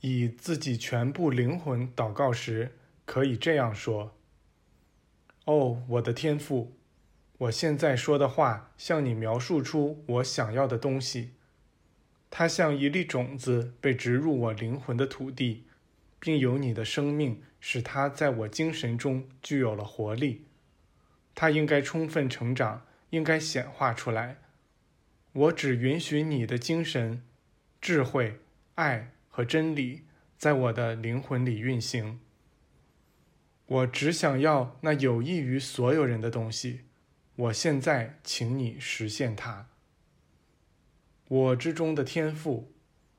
以自己全部灵魂祷告时，可以这样说：“哦，我的天父，我现在说的话向你描述出我想要的东西。它像一粒种子被植入我灵魂的土地，并由你的生命使它在我精神中具有了活力。它应该充分成长，应该显化出来。我只允许你的精神、智慧、爱。”和真理在我的灵魂里运行。我只想要那有益于所有人的东西。我现在请你实现它。我之中的天赋，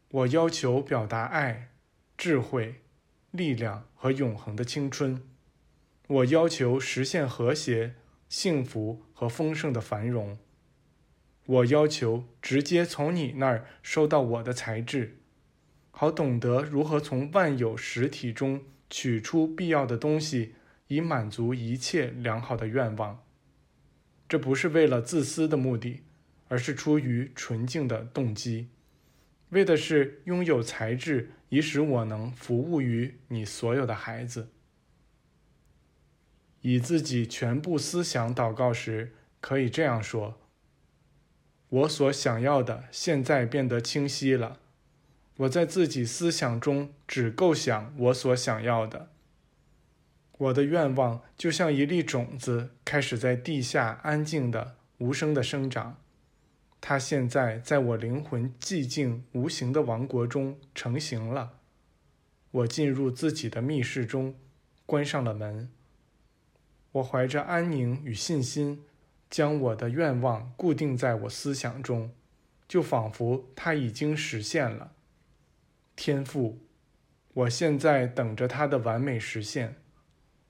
我要求表达爱、智慧、力量和永恒的青春。我要求实现和谐、幸福和丰盛的繁荣。我要求直接从你那儿收到我的材质。好懂得如何从万有实体中取出必要的东西，以满足一切良好的愿望。这不是为了自私的目的，而是出于纯净的动机，为的是拥有才智，以使我能服务于你所有的孩子。以自己全部思想祷告时，可以这样说：“我所想要的，现在变得清晰了。”我在自己思想中只构想我所想要的。我的愿望就像一粒种子，开始在地下安静的、无声的生长。它现在在我灵魂寂静无形的王国中成型了。我进入自己的密室中，关上了门。我怀着安宁与信心，将我的愿望固定在我思想中，就仿佛它已经实现了。天赋，我现在等着它的完美实现。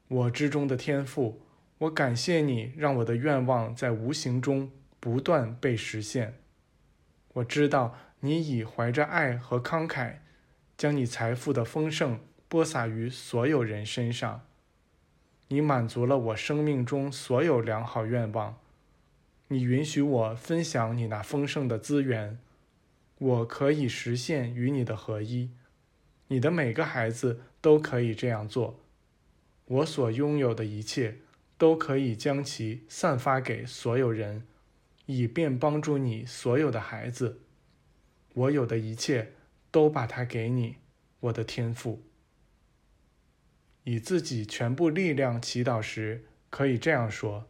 我之中的天赋，我感谢你，让我的愿望在无形中不断被实现。我知道你已怀着爱和慷慨，将你财富的丰盛播撒于所有人身上。你满足了我生命中所有良好愿望。你允许我分享你那丰盛的资源。我可以实现与你的合一，你的每个孩子都可以这样做。我所拥有的一切都可以将其散发给所有人，以便帮助你所有的孩子。我有的一切都把它给你，我的天赋。以自己全部力量祈祷时，可以这样说：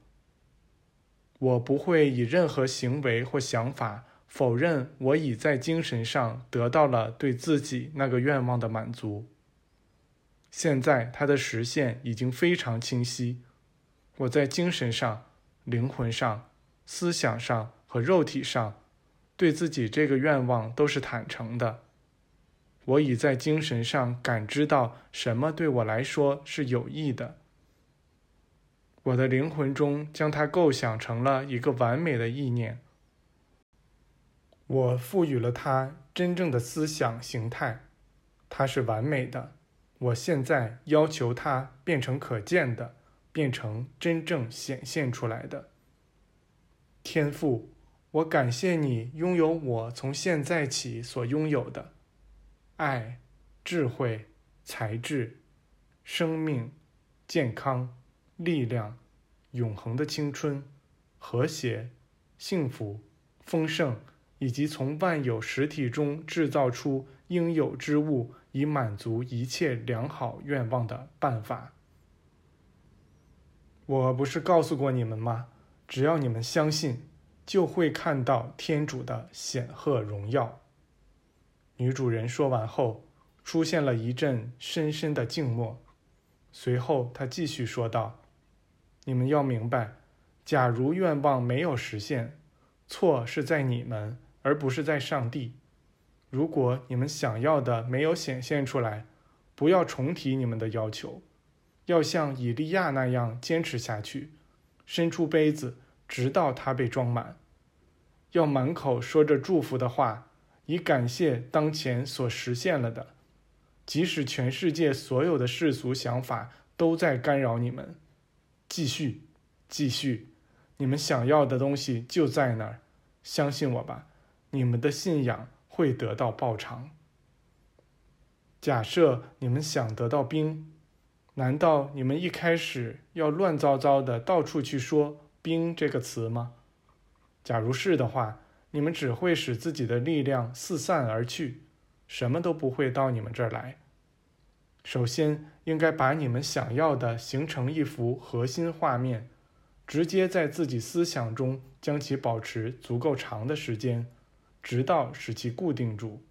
我不会以任何行为或想法。否认我已在精神上得到了对自己那个愿望的满足。现在它的实现已经非常清晰。我在精神上、灵魂上、思想上和肉体上，对自己这个愿望都是坦诚的。我已在精神上感知到什么对我来说是有益的。我的灵魂中将它构想成了一个完美的意念。我赋予了它真正的思想形态，它是完美的。我现在要求它变成可见的，变成真正显现出来的天赋。我感谢你拥有我从现在起所拥有的爱、智慧、才智、生命、健康、力量、永恒的青春、和谐、幸福、丰盛。以及从万有实体中制造出应有之物，以满足一切良好愿望的办法。我不是告诉过你们吗？只要你们相信，就会看到天主的显赫荣耀。女主人说完后，出现了一阵深深的静默。随后，她继续说道：“你们要明白，假如愿望没有实现，错是在你们。”而不是在上帝。如果你们想要的没有显现出来，不要重提你们的要求，要像以利亚那样坚持下去，伸出杯子，直到它被装满。要满口说着祝福的话，以感谢当前所实现了的，即使全世界所有的世俗想法都在干扰你们。继续，继续，你们想要的东西就在那儿，相信我吧。你们的信仰会得到报偿。假设你们想得到冰，难道你们一开始要乱糟糟的到处去说“冰”这个词吗？假如是的话，你们只会使自己的力量四散而去，什么都不会到你们这儿来。首先，应该把你们想要的形成一幅核心画面，直接在自己思想中将其保持足够长的时间，直到使其固定住。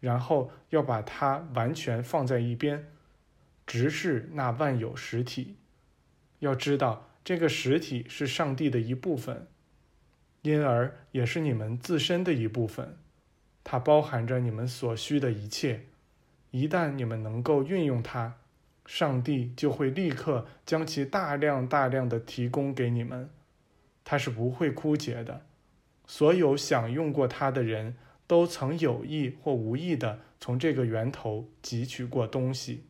然后要把它完全放在一边，直视那万有实体。要知道，这个实体是上帝的一部分，因而也是你们自身的一部分。它包含着你们所需的一切。一旦你们能够运用它，上帝就会立刻将其大量大量的提供给你们。它是不会枯竭的。所有享用过它的人。都曾有意或无意的从这个源头汲取过东西。